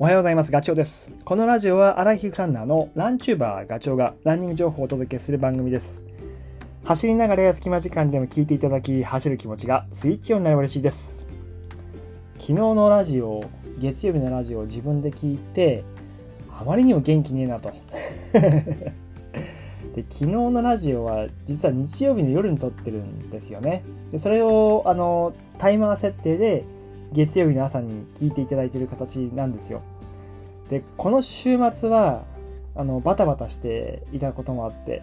おはようございます。ガチョウです。このラジオはアライヒフランナーのランチューバーガチョウがランニング情報をお届けする番組です。走りながら隙間時間でも聞いていただき、走る気持ちがスイッチオンになれば嬉しいです。昨日のラジオ、月曜日のラジオを自分で聞いて、あまりにも元気ねえなと。で昨日のラジオは実は日曜日の夜に撮ってるんですよね。でそれをあのタイマー設定で月曜日の朝に聞いていただいている形なんですよ。で、この週末は、あの、バタバタしていたこともあって、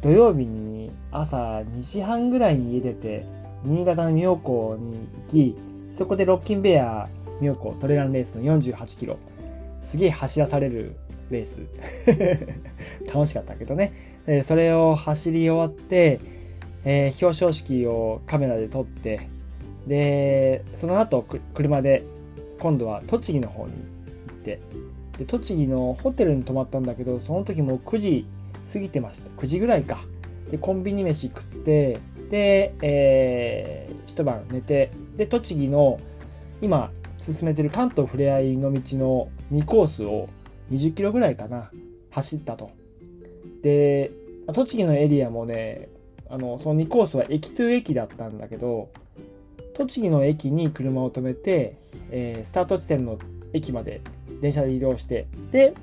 土曜日に朝2時半ぐらいに家出て、新潟の妙高に行き、そこでロッキンベア妙高トレランレースの48キロ、すげえ走らされるレース。楽しかったけどね。それを走り終わって、えー、表彰式をカメラで撮って、で、その後、車で、今度は栃木の方に行ってで、栃木のホテルに泊まったんだけど、その時もう9時過ぎてました。9時ぐらいか。で、コンビニ飯食って、で、えー、一晩寝て、で、栃木の、今、進めてる関東ふれあいの道の2コースを20キロぐらいかな、走ったと。で、栃木のエリアもね、あの、その2コースは駅と駅だったんだけど、栃木の駅に車を止めて、えー、スタート地点の駅まで電車で移動して、で、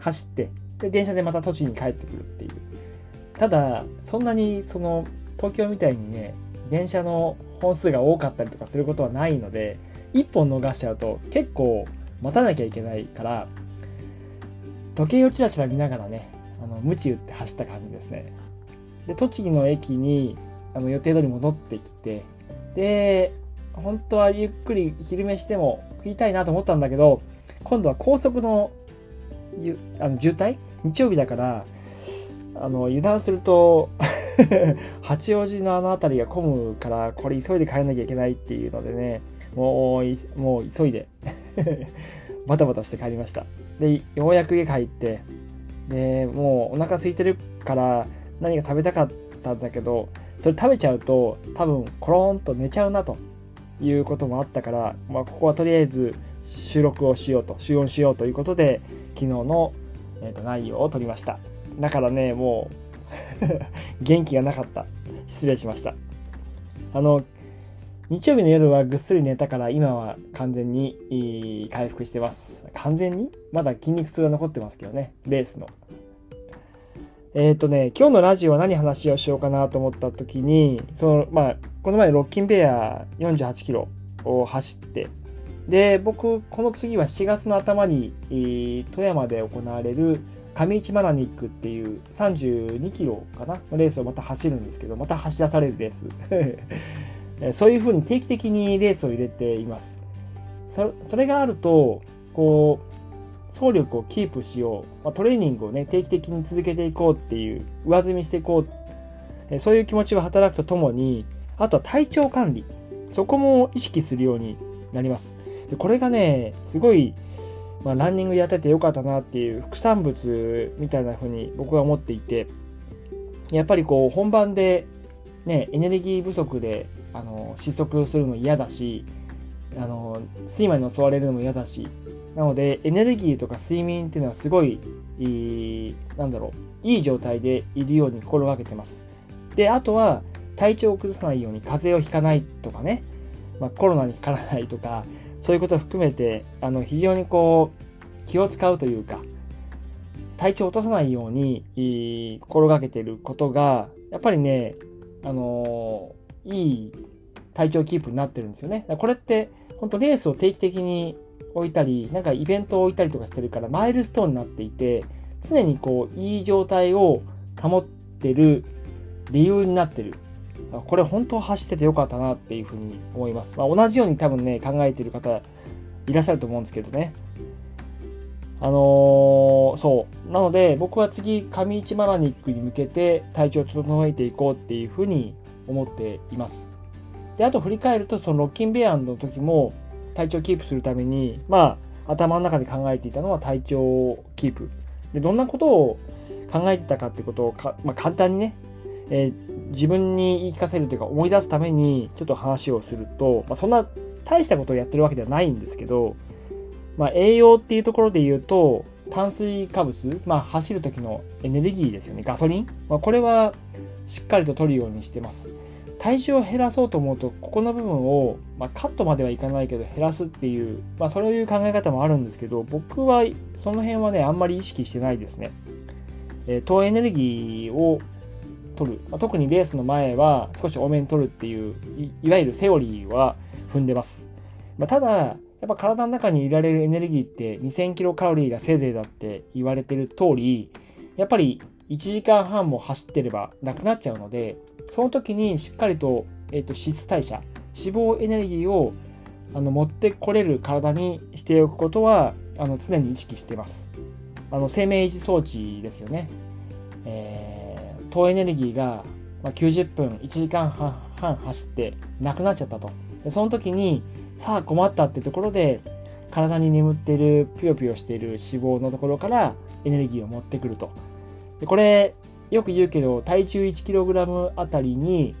走って、で、電車でまた栃木に帰ってくるっていう。ただ、そんなに、その、東京みたいにね、電車の本数が多かったりとかすることはないので、1本逃しちゃうと結構待たなきゃいけないから、時計をチラチラ見ながらね、あの、鞭打って走った感じですね。で、栃木の駅に、あの、予定通り戻ってきて、で、本当はゆっくり昼飯でも食いたいなと思ったんだけど、今度は高速のあの渋滞？日曜日だから、あの、油断すると 八王子のあの辺りが混むから、これ急いで帰らなきゃいけないっていうのでね、もう、もう急いで バタバタして帰りました。で、ようやく家帰って、で、もうお腹空いてるから何か食べたかったんだけど、それ食べちゃうと多分コロンと寝ちゃうなということもあったから、まあ、ここはとりあえず収録をしようと収音しようということで昨日の、えー、と内容を取りました。だからねもう 元気がなかった。失礼しました。あの日曜日の夜はぐっすり寝たから今は完全に回復してます。完全に？まだ筋肉痛が残ってますけどねレースの。えっ、ー、とね、今日のラジオは何話をしようかなと思った時に、その、まあ、この前ロッキンベア48キロを走って、で、僕、この次は7月の頭に、富山で行われる上市マラニックっていう32キロかなのレースをまた走るんですけど、また走らされるレース。そういうふうに定期的にレースを入れています。それがあると、こう、走力をキープしよう、まあ、トレーニングをね、定期的に続けていこうっていう、上積みしていこう、えそういう気持ちが働くとともに、あとは体調管理、そこも意識するようになります。でこれがね、すごい、まあ、ランニングやっててよかったなっていう副産物みたいな風に僕は思っていて、やっぱりこう本番でね、エネルギー不足であの失速するの嫌だし、あの睡魔に襲われるのも嫌だし、なので、エネルギーとか睡眠っていうのはすごい、いいなんだろう、いい状態でいるように心がけてます。で、あとは、体調を崩さないように風邪をひかないとかね、まあ、コロナにかからないとか、そういうことを含めて、あの、非常にこう、気を使うというか、体調を落とさないように、心がけてることが、やっぱりね、あのー、いい体調キープになってるんですよね。これって、本当レースを定期的に置いたり、なんかイベントを置いたりとかしてるから、マイルストーンになっていて、常にこう、いい状態を保ってる理由になってる。これ本当走っててよかったなっていうふうに思います。まあ、同じように多分ね、考えてる方いらっしゃると思うんですけどね。あのー、そう。なので、僕は次、上市マラニックに向けて体調を整えていこうっていうふうに思っています。で、あと振り返ると、そのロッキンベアンの時も、体調をキープするために、まあ、頭の中で考えていたのは体調をキープ。で、どんなことを考えてたかってことをか、まあ、簡単にね、えー、自分に言い聞かせるというか思い出すためにちょっと話をすると、まあ、そんな大したことをやってるわけではないんですけど、まあ、栄養っていうところで言うと、炭水化物、まあ、走る時のエネルギーですよね、ガソリン。まあ、これはしっかりと取るようにしてます。体重を減らそうと思うと、ここの部分を、まあ、カットまではいかないけど減らすっていう、まあ、そういう考え方もあるんですけど、僕はその辺はね、あんまり意識してないですね。えー、糖エネルギーを取る、まあ、特にレースの前は少し多めに取るっていういわゆるセオリーは踏んでます。まあ、ただ、やっぱ体の中にいられるエネルギーって2000キロカロリーがせいぜいだって言われてる通り、やっぱり1時間半も走ってればなくなっちゃうので、その時にしっかりと,、えーと、脂質代謝、脂肪エネルギーをあの持ってこれる体にしておくことはあの常に意識しています。あの生命維持装置ですよね。えー、糖エネルギーが90分、1時間半走ってなくなっちゃったと。でその時に、さあ困ったってところで、体に眠っているぷよぷよしている脂肪のところからエネルギーを持ってくると。でこれ、よく言うけど、体重 1kg あたりに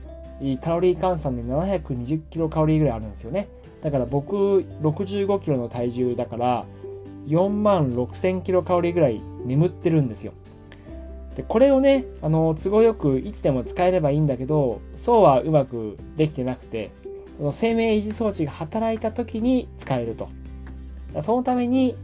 カロリー換算で720キロカロリーぐらいあるんですよね。だから僕65キロの体重だから4万6000キロカロリーぐらい眠ってるんですよ。でこれをねあの都合よくいつでも使えればいいんだけどそうはうまくできてなくてその生命維持装置が働いた時に使えるとそのために、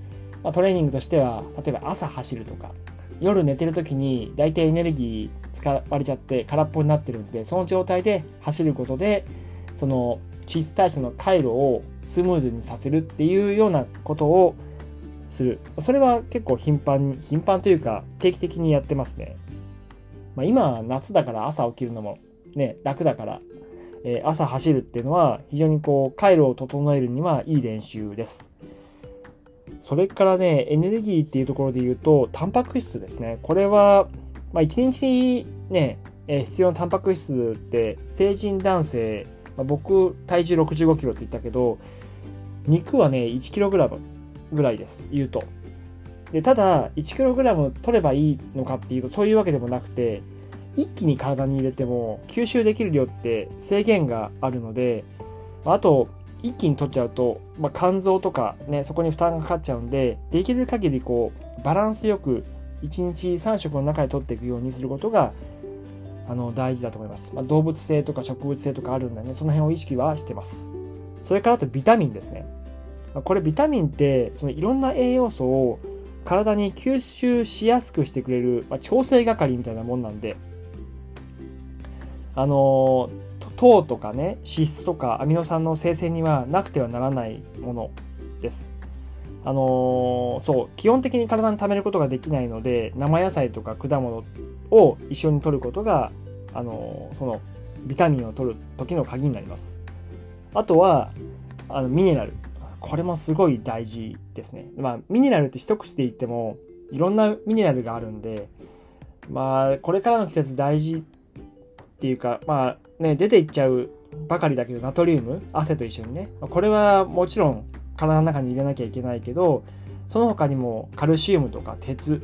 まあ、トレーニングとしては例えば朝走るとか夜寝てる時に大体エネルギー使われちゃって空っぽになってるんでその状態で走ることでその脂質代謝の回路をスムーズにさせるっていうようなことをする。それは結構頻繁に、頻繁というか定期的にやってますね。まあ、今、夏だから朝起きるのもね、楽だから、えー、朝走るっていうのは非常にこう、回路を整えるにはいい練習です。それからね、エネルギーっていうところで言うと、タンパク質ですね。これは、まあ、1日ね、えー、必要なタンパク質って成人男性、まあ、僕体重65キロって言ったけど肉はね1キログラムぐらいです、言うと。でただ、1kg 取ればいいのかっていうと、そういうわけでもなくて、一気に体に入れても吸収できる量って制限があるので、あと、一気に取っちゃうと、まあ、肝臓とかね、そこに負担がかかっちゃうんで、できる限りこう、バランスよく1日3食の中で取っていくようにすることが、あの、大事だと思います。まあ、動物性とか植物性とかあるんでね、その辺を意識はしてます。それからあとビタミンですね。これビタミンってそのいろんな栄養素を体に吸収しやすくしてくれる、まあ、調整係みたいなもんなんであの糖とかね脂質とかアミノ酸の生成にはなくてはならないものです。あのそう基本的に体に貯めることができないので生野菜とか果物を一緒に摂ることが、あのそのビタミンを取る時の鍵になります。あとはあのミネラルこれもすごい大事ですね。まあ、ミネラルって一口で言っても、いろんなミネラルがあるんで、まあ、これからの季節大事っていうか、まあ、ね、出ていっちゃうばかりだけど、ナトリウム、汗と一緒にね、これはもちろん体の中に入れなきゃいけないけど、その他にもカルシウムとか鉄、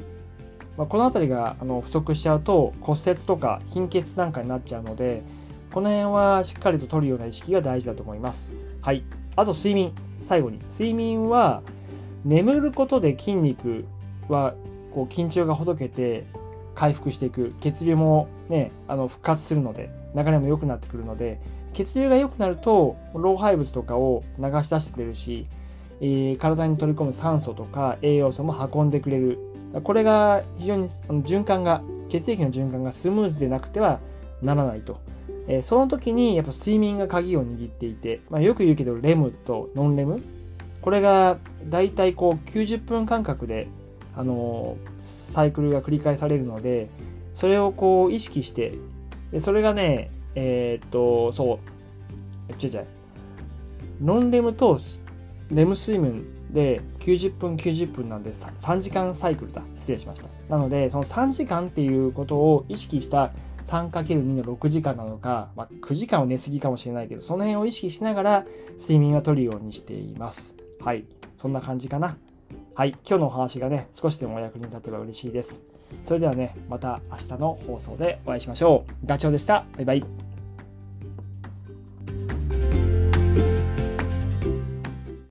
まあ、この辺りがあの不足しちゃうと骨折とか貧血なんかになっちゃうので、この辺はしっかりと取るような意識が大事だと思います。はい。あと睡眠。最後に。睡眠は、眠ることで筋肉はこう緊張がほどけて回復していく。血流もね、あの復活するので、流れも良くなってくるので、血流が良くなると、老廃物とかを流し出してくれるし、えー、体に取り込む酸素とか栄養素も運んでくれる。これが非常に循環が、血液の循環がスムーズでなくてはならないと。えその時にやっぱ睡眠が鍵を握っていて、まあ、よく言うけどレムとノンレムこれが大体こう90分間隔で、あの、サイクルが繰り返されるのでそれをこう意識してでそれがねえー、っとそう違う違うノンレムとレム睡眠で90分90分なんで3時間サイクルだ失礼しましたなのでその3時間っていうことを意識した 3×2 の6時間なのか、まあ、9時間は寝すぎかもしれないけど、その辺を意識しながら睡眠はとるようにしています。はい。そんな感じかな。はい。今日のお話がね、少しでもお役に立てば嬉しいです。それではね、また明日の放送でお会いしましょう。ガチョウでした。バイバイ。